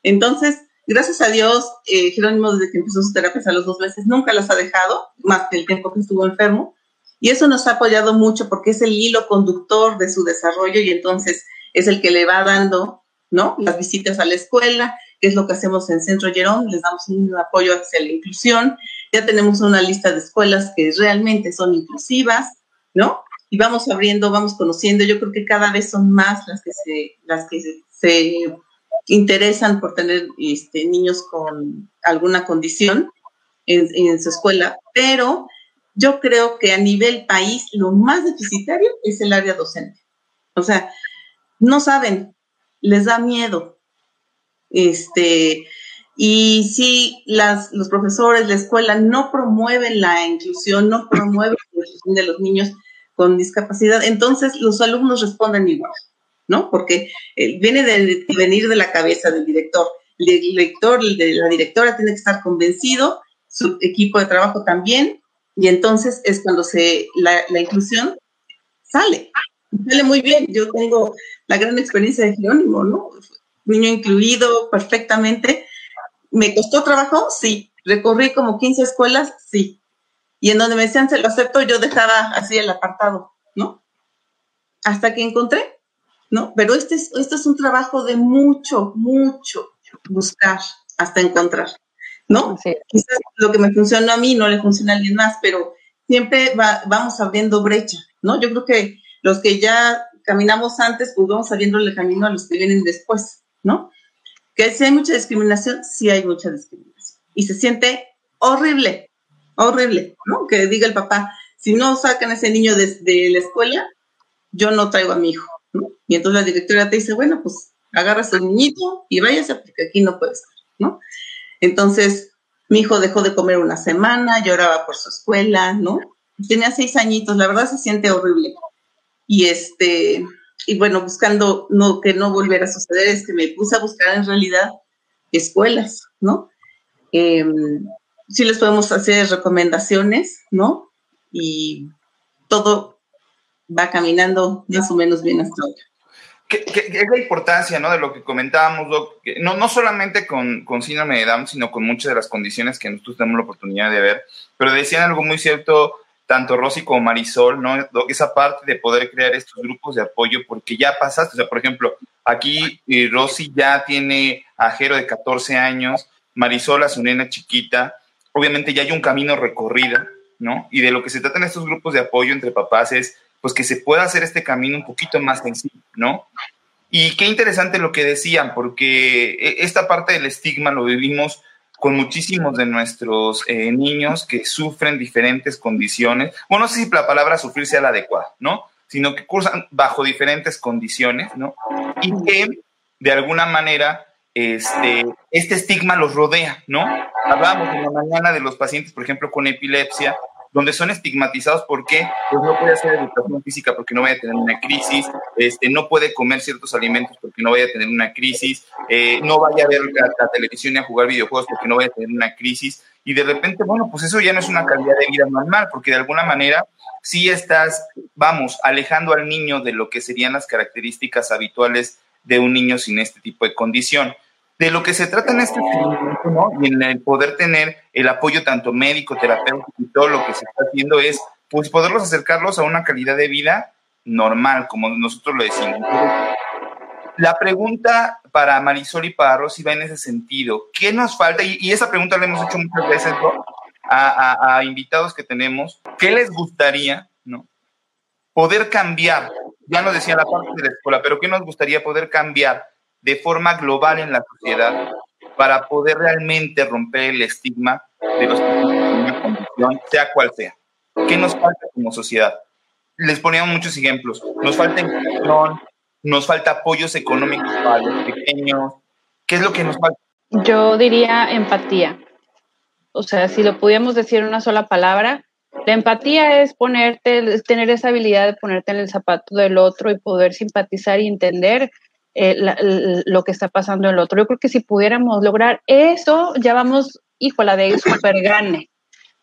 Entonces, gracias a Dios, eh, Jerónimo desde que empezó sus terapias a los dos meses nunca las ha dejado, más que el tiempo que estuvo enfermo. Y eso nos ha apoyado mucho porque es el hilo conductor de su desarrollo y entonces es el que le va dando, ¿no? Las visitas a la escuela, que es lo que hacemos en Centro Jerón, les damos un apoyo hacia la inclusión. Ya tenemos una lista de escuelas que realmente son inclusivas, ¿no? Y vamos abriendo, vamos conociendo. Yo creo que cada vez son más las que se, las que se interesan por tener este, niños con alguna condición en, su escuela, pero yo creo que a nivel país lo más deficitario es el área docente. O sea, no saben, les da miedo. Este, y si las, los profesores, la escuela no promueven la inclusión, no promueven la inclusión de los niños con discapacidad, entonces los alumnos responden igual. ¿no? Porque eh, viene de, venir de la cabeza del director. El director, de la directora tiene que estar convencido, su equipo de trabajo también, y entonces es cuando se la, inclusión sale. Sale muy bien. Yo tengo la gran experiencia de Jerónimo, ¿no? Niño incluido perfectamente. ¿Me costó trabajo? Sí. Recorrí como 15 escuelas, sí. Y en donde me decían se lo acepto, yo dejaba así el apartado, ¿no? Hasta que encontré ¿no? Pero este es, este es un trabajo de mucho, mucho buscar hasta encontrar, ¿no? Quizás lo que me funcionó a mí no le funciona a alguien más, pero siempre vamos abriendo brecha, ¿no? Yo creo que los que ya caminamos antes, pues vamos abriendo el camino a los que vienen después, ¿no? Que si hay mucha discriminación, sí hay mucha discriminación. Y se siente horrible, horrible, ¿no? Que diga el papá, si no sacan a ese niño de, la escuela, yo no traigo a mi hijo, y entonces la directora te dice, bueno, pues agarra a su niñito y váyase porque aquí no puede estar, ¿no? Entonces, mi hijo dejó de comer una semana, lloraba por su escuela, ¿no? Tenía seis añitos, la verdad se siente horrible. Y este, y bueno, buscando no, que no volviera a suceder, es que me puse a buscar en realidad escuelas, ¿no? Eh, sí les podemos hacer recomendaciones, ¿no? Y todo va caminando más o menos bien hasta ahora. ¿Qué, es la importancia ¿no? de lo que comentábamos, No, no solamente con, con síndrome de Down, sino con muchas de las condiciones que nosotros tenemos la oportunidad de ver, pero decían algo muy cierto tanto Rosy como Marisol, ¿no? Esa parte de poder crear estos grupos de apoyo, porque ya pasaste, o sea, por ejemplo, aquí eh, Rosy ya tiene a Jero de 14 años, Marisol a su nena chiquita, obviamente ya hay un camino recorrido, ¿no? Y de lo que se trata en estos grupos de apoyo entre papás es pues que se pueda hacer este camino un poquito más sencillo, ¿no? Y qué interesante lo que decían, porque e, esta parte del estigma lo vivimos con muchísimos de nuestros eh, niños que sufren diferentes condiciones. Bueno, no sé si la palabra sufrir sea la adecuada, ¿no? Sino que cursan bajo diferentes condiciones, ¿no? Y que de alguna manera este, este estigma los rodea, ¿no? Hablábamos en la mañana de los pacientes, por ejemplo, con epilepsia, donde son estigmatizados porque pues no puede hacer educación física porque no vaya a tener una crisis, este, no puede comer ciertos alimentos porque no vaya a tener una crisis, eh, no vaya a ver la, televisión y a jugar videojuegos porque no vaya a tener una crisis. Y de repente, bueno, pues eso ya no es una calidad de vida normal, porque de alguna manera sí estás, vamos, alejando al niño de lo que serían las características habituales de un niño sin este tipo de condición de lo que se trata en este experimento, ¿no? Y en el poder tener el apoyo tanto médico, terapéutico y todo lo que se está haciendo es, pues, poderlos acercarlos a una calidad de vida normal, como nosotros lo decimos. la pregunta para Marisol y para Rosy va en ese sentido. ¿Qué nos falta? Y, esa pregunta la hemos hecho muchas veces a, invitados que tenemos. ¿Qué les gustaría ¿no? poder cambiar? Ya nos decía la parte de la escuela, pero ¿qué nos gustaría poder cambiar de forma global en la sociedad para poder realmente romper el estigma de los una condición, sea cual sea? ¿Qué nos falta como sociedad? Les poníamos muchos ejemplos. Nos falta inclusión, nos falta apoyos económicos para los pequeños. ¿Qué es lo que nos falta? Yo diría empatía. O sea, si lo pudiéramos decir en una sola palabra, la empatía es ponerte, es tener esa habilidad de ponerte en el zapato del otro y poder simpatizar y entender eh, lo que está pasando en el otro. Yo creo que si pudiéramos lograr eso, ya vamos, híjola, de super gane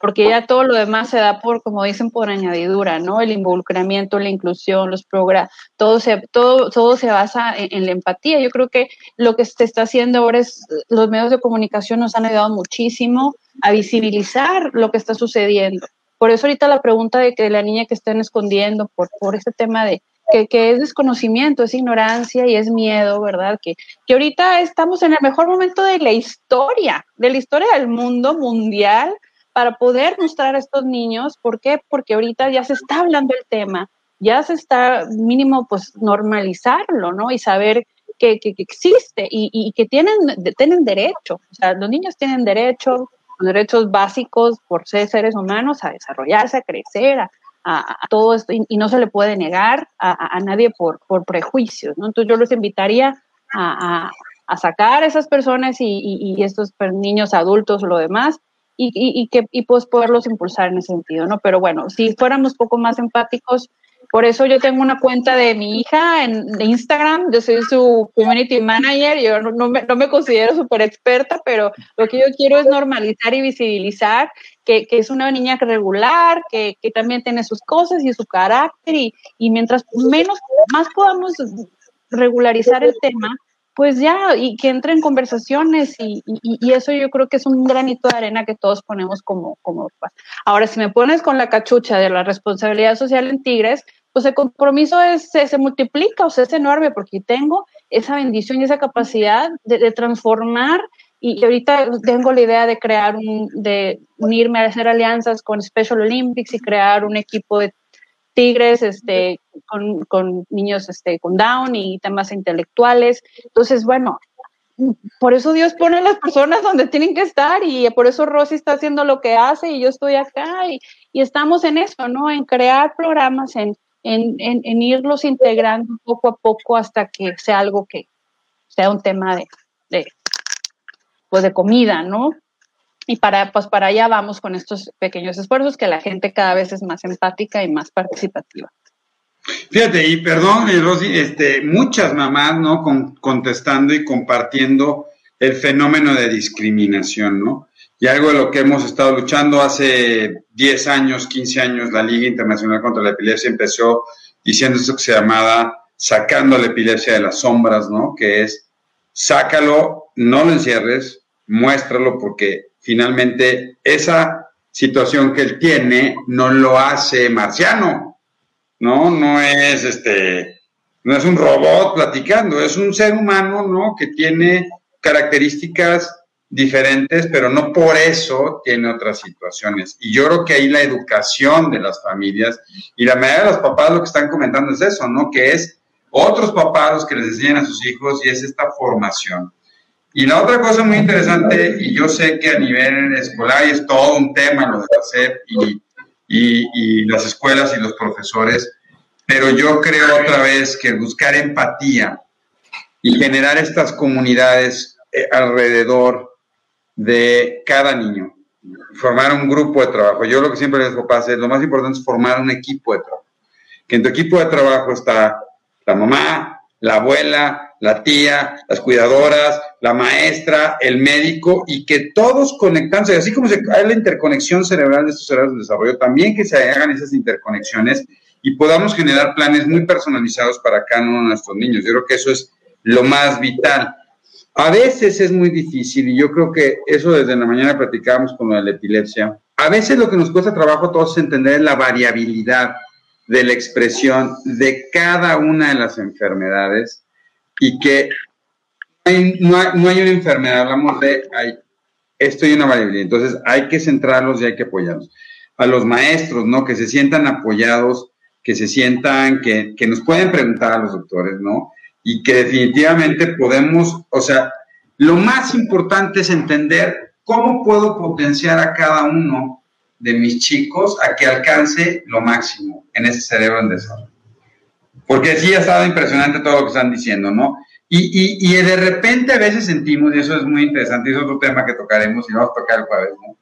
porque ya todo lo demás se da por, como dicen, por añadidura, ¿no? El involucramiento, la inclusión, los programas, todo se, todo, todo se basa en, la empatía. Yo creo que lo que se está haciendo ahora es, los medios de comunicación nos han ayudado muchísimo a visibilizar lo que está sucediendo. Por eso ahorita la pregunta de que la niña que estén escondiendo por, por este tema de que, que, es desconocimiento, es ignorancia y es miedo, ¿verdad? Que, que ahorita estamos en el mejor momento de la historia, de la historia del mundo mundial, para poder mostrar a estos niños, ¿por qué? Porque ahorita ya se está hablando el tema, ya se está mínimo pues normalizarlo, ¿no? Y saber que, que, existe y, y, que tienen, tienen derecho, o sea, los niños tienen derecho, derechos básicos por ser seres humanos a desarrollarse, a crecer, a, a, todo esto, y, no se le puede negar a, a nadie por, por, prejuicios, ¿no? Entonces yo los invitaría a, sacar a esas personas y, y, estos niños adultos lo demás y, y, que y pues poderlos impulsar en ese sentido, ¿no? Pero bueno, si fuéramos poco más empáticos, por eso yo tengo una cuenta de mi hija en Instagram, yo soy su community manager, yo no, me, no me, considero súper experta, pero lo que yo quiero es normalizar y visibilizar que, es una niña regular, que, que, también tiene sus cosas y su carácter, y, y mientras menos, más podamos regularizar el tema, pues ya, y que entre en conversaciones y, y, eso yo creo que es un granito de arena que todos ponemos como, como Ahora, si me pones con la cachucha de la responsabilidad social en Tigres, pues el compromiso es, se, multiplica, o sea, es enorme, porque tengo esa bendición y esa capacidad de, transformar y ahorita tengo la idea de crear un, de unirme a hacer alianzas con Special Olympics y crear un equipo de tigres, este, con, con, niños este, con Down y temas intelectuales. Entonces, bueno, por eso Dios pone a las personas donde tienen que estar y por eso Rosy está haciendo lo que hace y yo estoy acá y, y estamos en eso, ¿no? En crear programas, en, en, en, irlos integrando poco a poco hasta que sea algo que sea un tema de, de pues de comida, ¿no? y para, pues para allá vamos con estos pequeños esfuerzos, que la gente cada vez es más empática y más participativa. Fíjate, y perdón, eh, Rosy, este, muchas mamás, ¿no? Con, contestando y compartiendo el fenómeno de discriminación, ¿no? Y algo de lo que hemos estado luchando hace 10 años, 15 años, la Liga Internacional contra la Epilepsia empezó diciendo esto que se llamaba sacando la epilepsia de las sombras, ¿no? Que es, sácalo, no lo encierres, muéstralo porque finalmente esa situación que él tiene no lo hace marciano, ¿no? No es este, no es un robot platicando, es un ser humano, ¿no? Que tiene características diferentes, pero no por eso tiene otras situaciones. Y yo creo que ahí la educación de las familias y la mayoría de los papás lo que están comentando es eso, ¿no? Que es otros papás los que les enseñan a sus hijos y es esta formación. Y la otra cosa muy interesante, y yo sé que a nivel escolar es todo un tema lo de hacer y, y, las escuelas y los profesores, pero yo creo otra vez que buscar empatía y generar estas comunidades eh, alrededor de cada niño, formar un grupo de trabajo. Yo lo que siempre les digo, es lo más importante es formar un equipo de trabajo. Que en tu equipo de trabajo está la mamá, la abuela, la tía, las cuidadoras, la maestra, el médico, y que todos conectándose, así como se, hay la interconexión cerebral de estos cerebros de desarrollo, también que se hagan esas interconexiones y podamos generar planes muy personalizados para cada uno de nuestros niños. Yo creo que eso es lo más vital. A veces es muy difícil, y yo creo que eso desde la mañana platicábamos con lo de la epilepsia. A veces lo que nos cuesta trabajo a todos es entender la variabilidad de la expresión de cada una de las enfermedades y que no hay, no hay, una enfermedad, hablamos de hay, esto y una variabilidad. Entonces hay que centrarlos y hay que apoyarlos. A los maestros, ¿no? Que se sientan apoyados, que se sientan, que, que nos pueden preguntar a los doctores, ¿no? Y que definitivamente podemos, o sea, lo más importante es entender cómo puedo potenciar a cada uno de mis chicos a que alcance lo máximo en ese cerebro en desarrollo. Porque sí ha estado impresionante todo lo que están diciendo, ¿no? Y, y, y, de repente a veces sentimos, y eso es muy interesante, y es otro tema que tocaremos y vamos a tocar el jueves, ¿no?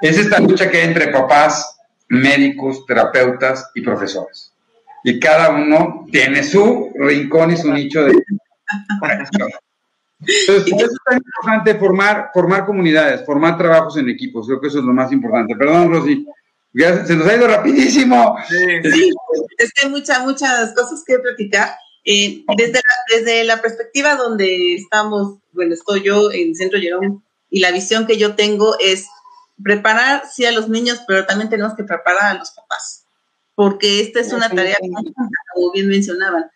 Es esta lucha que hay entre papás, médicos, terapeutas y profesores. Y cada uno tiene su rincón y su nicho de Entonces, eso es tan importante formar, formar comunidades, formar trabajos en equipos. Creo que eso es lo más importante. Perdón, Rosy. Se nos ha ido rapidísimo. Sí, es que hay muchas, muchas cosas que platicar. Eh, desde, la, desde la perspectiva donde estamos, bueno, estoy yo en Centro Jerón y la visión que yo tengo es preparar, sí, a los niños, pero también tenemos que preparar a los papás, porque esta es una tarea, como bien mencionaban,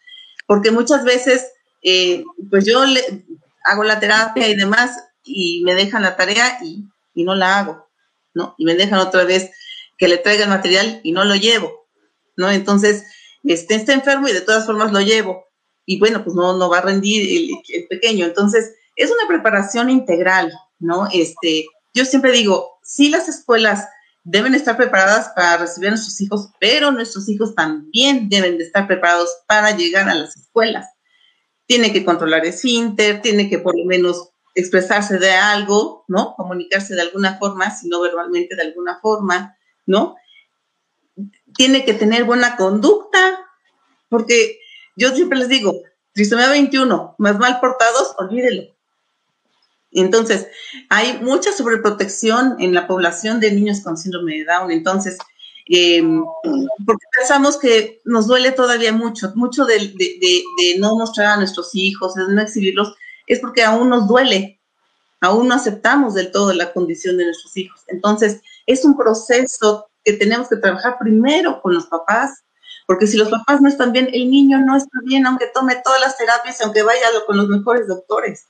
porque muchas veces, eh, pues yo le, hago la terapia y demás, y me dejan la tarea y, y no la hago, ¿no? Y me dejan otra vez que le traiga el material y no lo llevo, ¿no? Entonces, este, está enfermo y de todas formas lo llevo. Y bueno, pues no, no va a rendir el, pequeño. Entonces, es una preparación integral, ¿no? Este, yo siempre digo, sí las escuelas deben estar preparadas para recibir a nuestros hijos, pero nuestros hijos también deben de estar preparados para llegar a las escuelas. Tiene que controlar el inter, tiene que por lo menos expresarse de algo, ¿no? Comunicarse de alguna forma, si no verbalmente de alguna forma, ¿no? tiene que tener buena conducta, porque yo siempre les digo, trisomía 21, más mal portados, olvídelo. Entonces, hay mucha sobreprotección en la población de niños con síndrome de Down. Entonces, eh, porque pensamos que nos duele todavía mucho, mucho de, de, no mostrar a nuestros hijos, de no exhibirlos, es porque aún nos duele, aún no aceptamos del todo la condición de nuestros hijos. Entonces, es un proceso que tenemos que trabajar primero con los papás, porque si los papás no están bien, el niño no está bien, aunque tome todas las terapias, aunque vaya con los mejores doctores.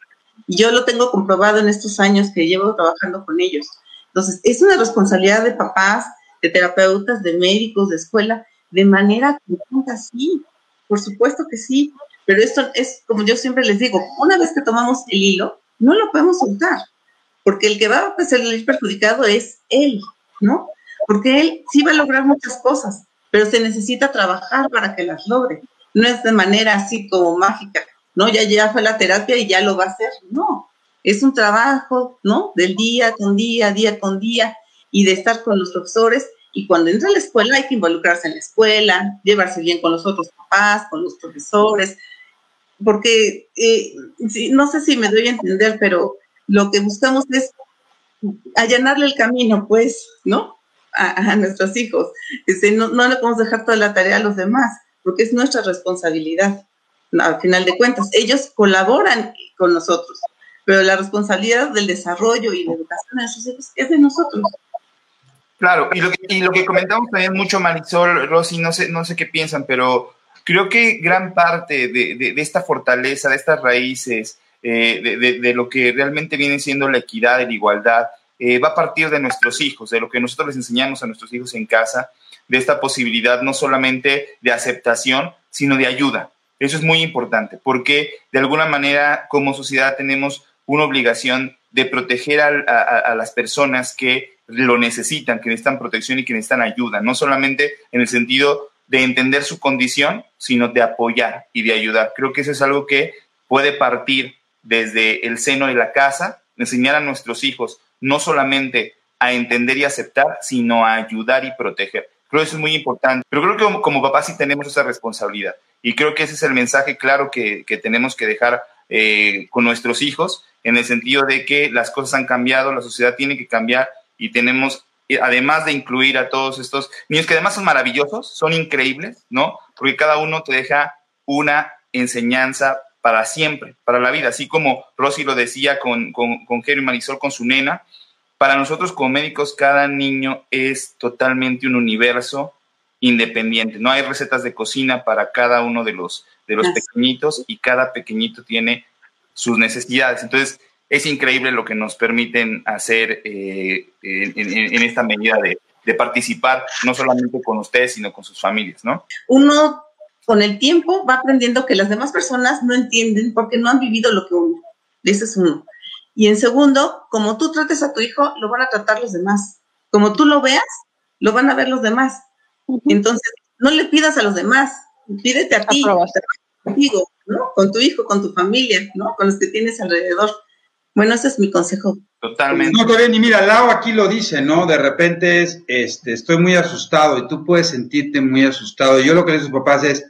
Yo lo tengo comprobado en estos años que llevo trabajando con ellos. Entonces, es una responsabilidad de papás, de terapeutas, de médicos, de escuela, de manera conjunta, sí, por supuesto que sí, pero esto es, como yo siempre les digo, una vez que tomamos el hilo, no lo podemos soltar, porque el que va a el perjudicado es él, ¿no? porque él sí va a lograr muchas cosas, pero se necesita trabajar para que las logre. No es de manera así como mágica, ¿no? Ya, ya fue la terapia y ya lo va a hacer. No, es un trabajo, ¿no? Del día con día, día con día, y de estar con los profesores. Y cuando entra a la escuela hay que involucrarse en la escuela, llevarse bien con los otros papás, con los profesores, porque eh, no sé si me doy a entender, pero lo que buscamos es allanarle el camino, pues, ¿no? a, nuestros hijos. Este, no, no le podemos dejar toda la tarea a los demás, porque es nuestra responsabilidad, al final de cuentas. Ellos colaboran con nosotros, pero la responsabilidad del desarrollo y la educación de nuestros hijos es de nosotros. Claro, y lo que, y lo que comentamos también mucho, Marisol, Rosy, no sé, no sé qué piensan, pero creo que gran parte de, de, esta fortaleza, de estas raíces, eh, de, lo que realmente viene siendo la equidad y la igualdad, eh, va a partir de nuestros hijos, de lo que nosotros les enseñamos a nuestros hijos en casa, de esta posibilidad no solamente de aceptación, sino de ayuda. Eso es muy importante, porque de alguna manera como sociedad tenemos una obligación de proteger a, las personas que lo necesitan, que necesitan protección y que necesitan ayuda, no solamente en el sentido de entender su condición, sino de apoyar y de ayudar. Creo que eso es algo que puede partir desde el seno de la casa, enseñar a nuestros hijos no solamente a entender y aceptar, sino a ayudar y proteger. Creo que eso es muy importante, pero creo que como, papás sí tenemos esa responsabilidad y creo que ese es el mensaje claro que, tenemos que dejar eh, con nuestros hijos en el sentido de que las cosas han cambiado, la sociedad tiene que cambiar y tenemos, eh, además de incluir a todos estos niños que además son maravillosos, son increíbles, ¿no? Porque cada uno te deja una enseñanza para siempre, para la vida, así como Rosy lo decía con, con, con y Marisol, con su nena. Para nosotros como médicos, cada niño es totalmente un universo independientes. No hay recetas de cocina para cada uno de los, de los pequeñitos y cada pequeñito tiene sus necesidades. Entonces, es increíble lo que nos permiten hacer eh, en, esta medida de, de, participar, no solamente con ustedes, sino con sus familias, ¿no? Uno, con el tiempo, va aprendiendo que las demás personas no entienden porque no han vivido lo que uno. Ese es uno. Y en segundo, como tú trates a tu hijo, lo van a tratar los demás. Como tú lo veas, lo van a ver los demás. Entonces, no le pidas a los demás, pídete a ti, contigo, ¿no? Con tu hijo, con tu familia, ¿no? Con los que tienes alrededor. Bueno, ese es mi consejo. Totalmente. No, te ni mira, Lau aquí lo dice, ¿no? De repente es, este, estoy muy asustado y tú puedes sentirte muy asustado. yo lo que le digo a sus papás es,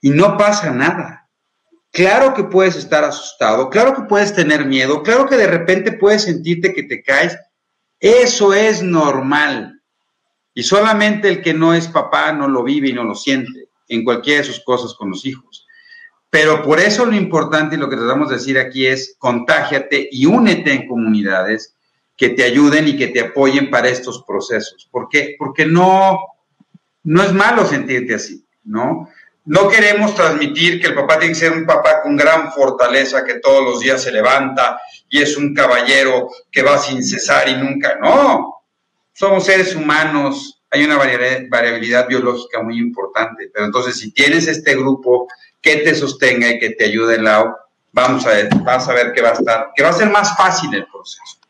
y no pasa nada. Claro que puedes estar asustado, claro que puedes tener miedo, claro que de repente puedes sentirte que te caes. Eso es normal. Y solamente el que no es papá no lo vive y no lo siente en cualquiera de sus cosas con los hijos. Pero por eso lo importante y lo que tratamos de decir aquí es contágiate y únete en comunidades que te ayuden y que te apoyen para estos procesos. ¿Por? Porque no, no es malo sentirte así, ¿no? No queremos transmitir que el papá tiene que ser un papá con gran fortaleza, que todos los días se levanta y es un caballero que va sin cesar y nunca. No, somos seres humanos, hay una variabilidad biológica muy importante, pero entonces si tienes este grupo que te sostenga y que te ayude en la vamos a ver, vas a ver que va a estar, que va a ser más fácil el proceso.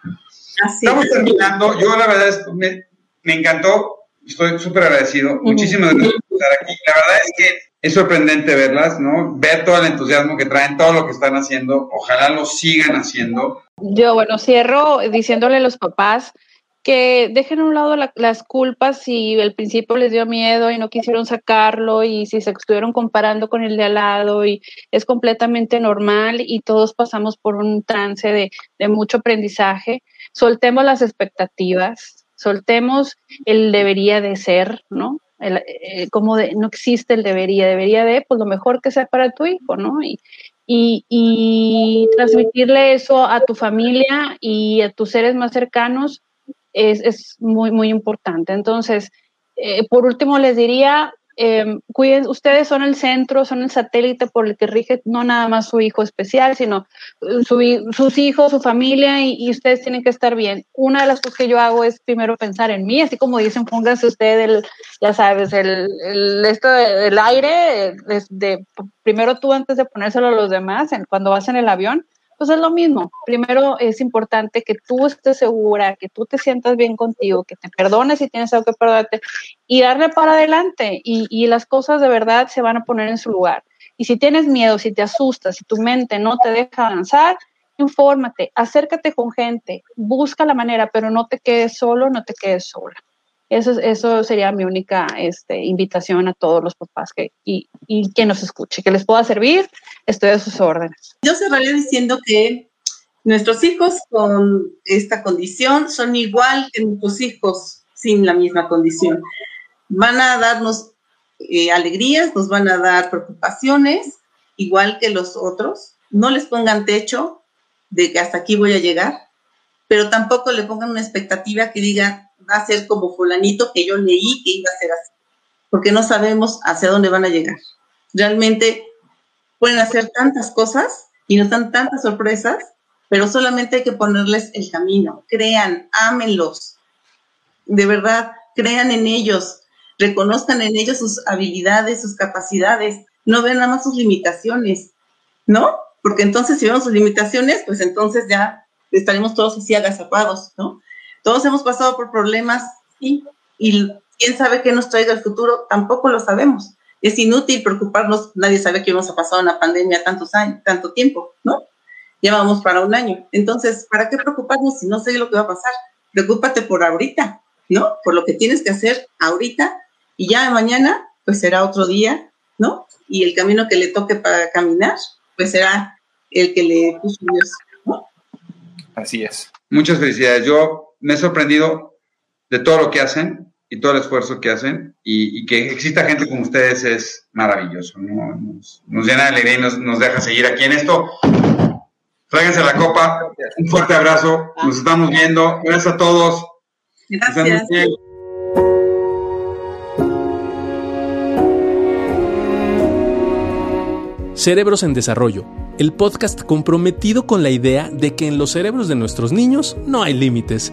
Estamos terminando, yo la verdad es, me, me encantó, estoy súper agradecido, muchísimas gracias por estar aquí. La verdad es que es sorprendente verlas, ¿no? Ver todo el entusiasmo que traen, todo lo que están haciendo, ojalá lo sigan haciendo. Yo, bueno, cierro diciéndole a los papás, que dejen a un lado las culpas si al principio les dio miedo y no quisieron sacarlo y si se estuvieron comparando con el de al lado y es completamente normal y todos pasamos por un trance de, de mucho aprendizaje. Soltemos las expectativas, soltemos el debería de ser, ¿no? Eh, como no existe el debería, debería de, pues lo mejor que sea para tu hijo, ¿no? Y, y, y transmitirle eso a tu familia y a tus seres más cercanos es, es muy, muy importante. Entonces, eh, por último, les diría, eh, cuiden, ustedes son el centro, son el satélite por el que rige no nada más su hijo especial, sino eh, su, sus hijos, su familia, y, ustedes tienen que estar bien. Una de las cosas que yo hago es primero pensar en mí, así como dicen, pónganse usted el, ya sabes, el, el esto del aire, de, primero tú antes de ponérselo a los demás, en, cuando vas en el avión, pues es lo mismo. Primero es importante que tú estés segura, que tú te sientas bien contigo, que te perdones si tienes algo que perdonarte y darle para adelante y, y las cosas de verdad se van a poner en su lugar. Y si tienes miedo, si te asustas, si tu mente no te deja avanzar, infórmate, acércate con gente, busca la manera, pero no te quedes solo, no te quedes sola. Eso, eso sería mi única este, invitación a todos los papás que, y, y que nos escuche, que les pueda servir, estoy a sus órdenes. Yo cerraría diciendo que nuestros hijos con esta condición son igual que nuestros hijos sin la misma condición. Van a darnos eh, alegrías, nos van a dar preocupaciones, igual que los otros. No les pongan techo de que hasta aquí voy a llegar, pero tampoco le pongan una expectativa que diga, va a ser como fulanito que yo leí que iba a ser así, porque no sabemos hacia dónde van a llegar. Realmente pueden hacer tantas cosas y nos dan tantas sorpresas, pero solamente hay que ponerles el camino. Crean, ámenlos. De verdad, crean en ellos, reconozcan en ellos sus habilidades, sus capacidades, no vean nada más sus limitaciones, ¿no? Porque entonces si vemos sus limitaciones, pues entonces ya estaremos todos así agazapados, ¿no? Todos hemos pasado por problemas y, y quién sabe qué nos traiga el futuro, tampoco lo sabemos. Es inútil preocuparnos, nadie sabe que vamos a pasar una pandemia tantos años, tanto tiempo, ¿no? Ya vamos para un año. Entonces, ¿para qué preocuparnos si no sé lo que va a pasar? Preocúpate por ahorita, ¿no? Por lo que tienes que hacer ahorita y ya mañana, pues será otro día, ¿no? Y el camino que le toque para caminar, pues será el que le puso Dios, ¿no? Así es. Muchas felicidades. Yo me he sorprendido de todo lo que hacen y todo el esfuerzo que hacen y, que exista gente como ustedes es maravilloso, nos, llena de alegría y nos, nos, deja seguir aquí en esto. Tráiganse la copa, un fuerte abrazo, nos estamos viendo, gracias a todos. Gracias. Cerebros en Desarrollo, el podcast comprometido con la idea de que en los cerebros de nuestros niños no hay límites